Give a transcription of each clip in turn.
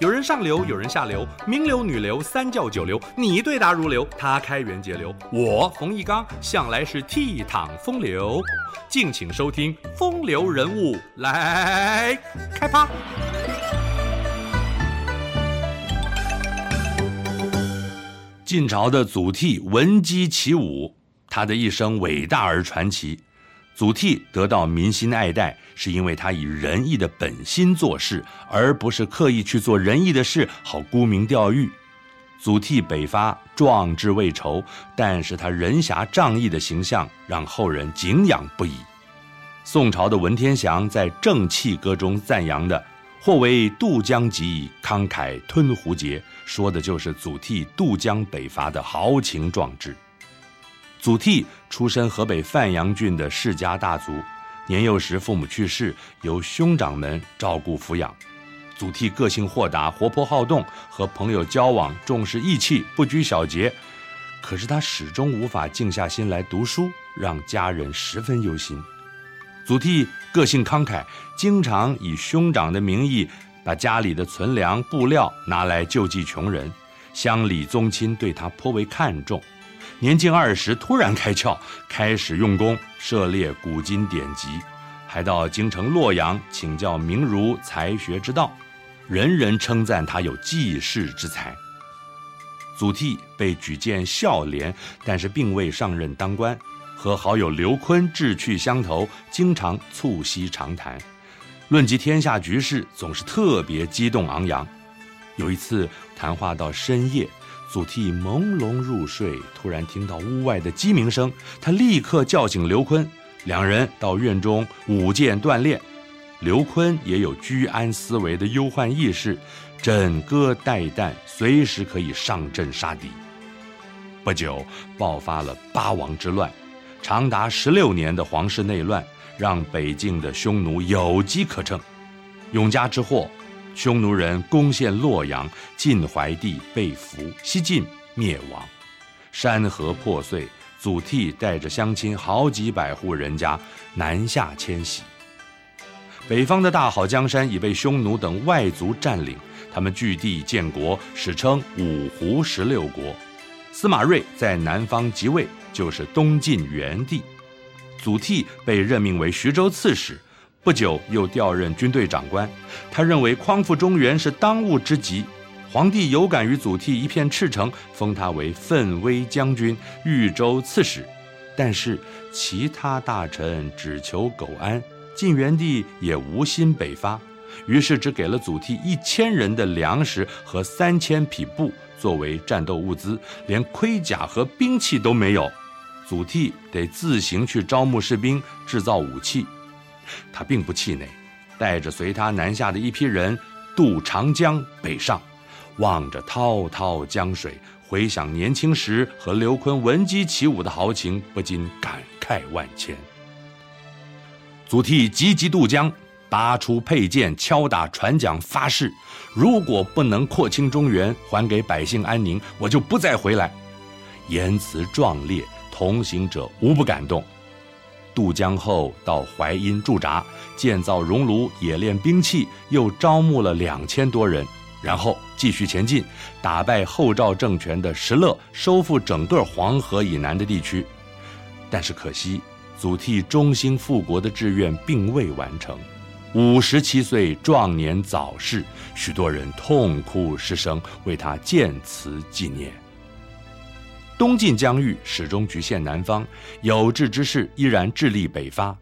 有人上流，有人下流，名流、女流、三教九流，你对答如流，他开源节流，我冯一刚向来是倜傥风流。敬请收听《风流人物》来开趴。晋朝的祖逖闻鸡起舞，他的一生伟大而传奇。祖逖得到民心爱戴，是因为他以仁义的本心做事，而不是刻意去做仁义的事，好沽名钓誉。祖逖北伐，壮志未酬，但是他仁侠仗义的形象让后人敬仰不已。宋朝的文天祥在《正气歌》中赞扬的“或为渡江楫，慷慨吞壶节”，说的就是祖逖渡江北伐的豪情壮志。祖逖出身河北范阳郡的世家大族，年幼时父母去世，由兄长们照顾抚养。祖逖个性豁达、活泼好动，和朋友交往重视义气，不拘小节。可是他始终无法静下心来读书，让家人十分忧心。祖逖个性慷慨，经常以兄长的名义把家里的存粮、布料拿来救济穷人，乡里宗亲对他颇为看重。年近二十，突然开窍，开始用功，涉猎古今典籍，还到京城洛阳请教名儒才学之道，人人称赞他有济世之才。祖逖被举荐孝廉，但是并未上任当官，和好友刘琨志趣相投，经常促膝长谈，论及天下局势，总是特别激动昂扬。有一次谈话到深夜。祖逖朦胧入睡，突然听到屋外的鸡鸣声，他立刻叫醒刘琨，两人到院中舞剑锻炼。刘琨也有居安思危的忧患意识，枕戈待旦，随时可以上阵杀敌。不久，爆发了八王之乱，长达十六年的皇室内乱，让北境的匈奴有机可乘。永嘉之祸。匈奴人攻陷洛阳，晋怀帝被俘，西晋灭亡，山河破碎。祖逖带着乡亲好几百户人家南下迁徙。北方的大好江山已被匈奴等外族占领，他们据地建国，史称五胡十六国。司马睿在南方即位，就是东晋元帝。祖逖被任命为徐州刺史。不久又调任军队长官，他认为匡复中原是当务之急。皇帝有感于祖逖一片赤诚，封他为奋威将军、豫州刺史。但是其他大臣只求苟安，晋元帝也无心北伐，于是只给了祖逖一千人的粮食和三千匹布作为战斗物资，连盔甲和兵器都没有。祖逖得自行去招募士兵，制造武器。他并不气馁，带着随他南下的一批人渡长江北上，望着滔滔江水，回想年轻时和刘琨闻鸡起舞的豪情，不禁感慨万千。祖逖急急渡江，拔出佩剑，敲打船桨，发誓：如果不能廓清中原，还给百姓安宁，我就不再回来。言辞壮烈，同行者无不感动。渡江后到淮阴驻扎，建造熔炉，冶炼兵器，又招募了两千多人，然后继续前进，打败后赵政权的石勒，收复整个黄河以南的地区。但是可惜，祖逖忠心复国的志愿并未完成，五十七岁壮年早逝，许多人痛哭失声，为他建祠纪念。东晋疆域始终局限南方，有志之士依然致力北伐。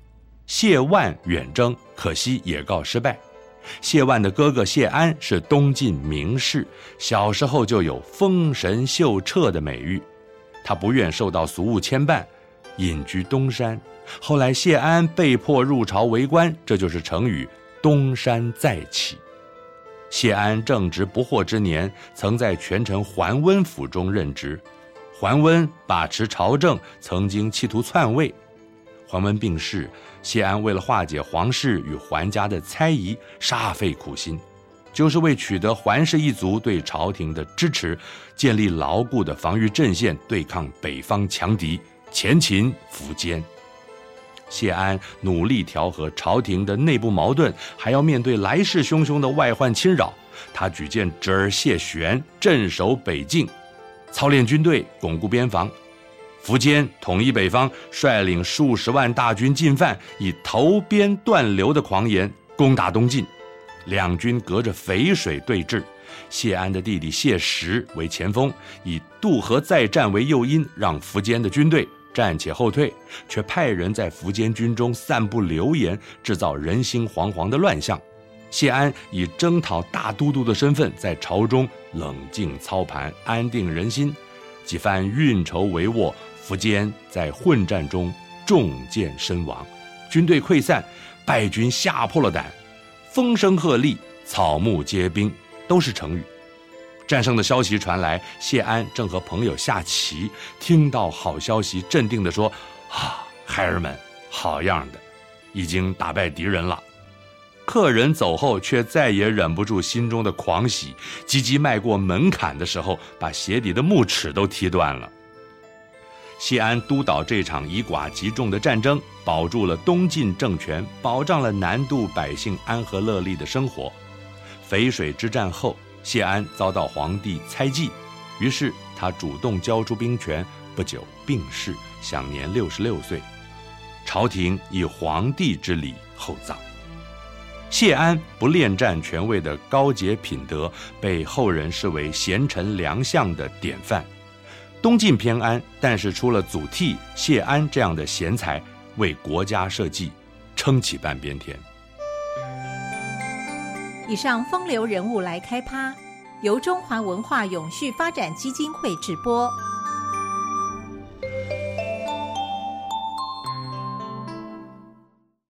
谢万远征，可惜也告失败。谢万的哥哥谢安是东晋名士，小时候就有风神秀彻的美誉。他不愿受到俗务牵绊，隐居东山。后来谢安被迫入朝为官，这就是成语“东山再起”。谢安正值不惑之年，曾在权臣桓温府中任职。桓温把持朝政，曾经企图篡位。桓温病逝，谢安为了化解皇室与桓家的猜疑，煞费苦心，就是为取得桓氏一族对朝廷的支持，建立牢固的防御阵线，对抗北方强敌前秦、苻坚。谢安努力调和朝廷的内部矛盾，还要面对来势汹汹的外患侵扰，他举荐侄儿谢玄镇守北境，操练军队，巩固边防。苻坚统一北方，率领数十万大军进犯，以投鞭断流的狂言攻打东晋。两军隔着淝水对峙，谢安的弟弟谢石为前锋，以渡河再战为诱因，让苻坚的军队暂且后退，却派人在苻坚军中散布流言，制造人心惶惶的乱象。谢安以征讨大都督的身份，在朝中冷静操盘，安定人心。几番运筹帷幄。苻坚在混战中中箭身亡，军队溃散，败军吓破了胆，风声鹤唳，草木皆兵，都是成语。战胜的消息传来，谢安正和朋友下棋，听到好消息，镇定地说：“啊，孩儿们，好样的，已经打败敌人了。”客人走后，却再也忍不住心中的狂喜，急急迈过门槛的时候，把鞋底的木齿都踢断了。谢安督导这场以寡击众的战争，保住了东晋政权，保障了南渡百姓安和乐利的生活。淝水之战后，谢安遭到皇帝猜忌，于是他主动交出兵权，不久病逝，享年六十六岁。朝廷以皇帝之礼厚葬。谢安不恋战权位的高洁品德，被后人视为贤臣良相的典范。东晋偏安，但是出了祖逖、谢安这样的贤才，为国家社稷，撑起半边天。以上风流人物来开趴，由中华文化永续发展基金会直播。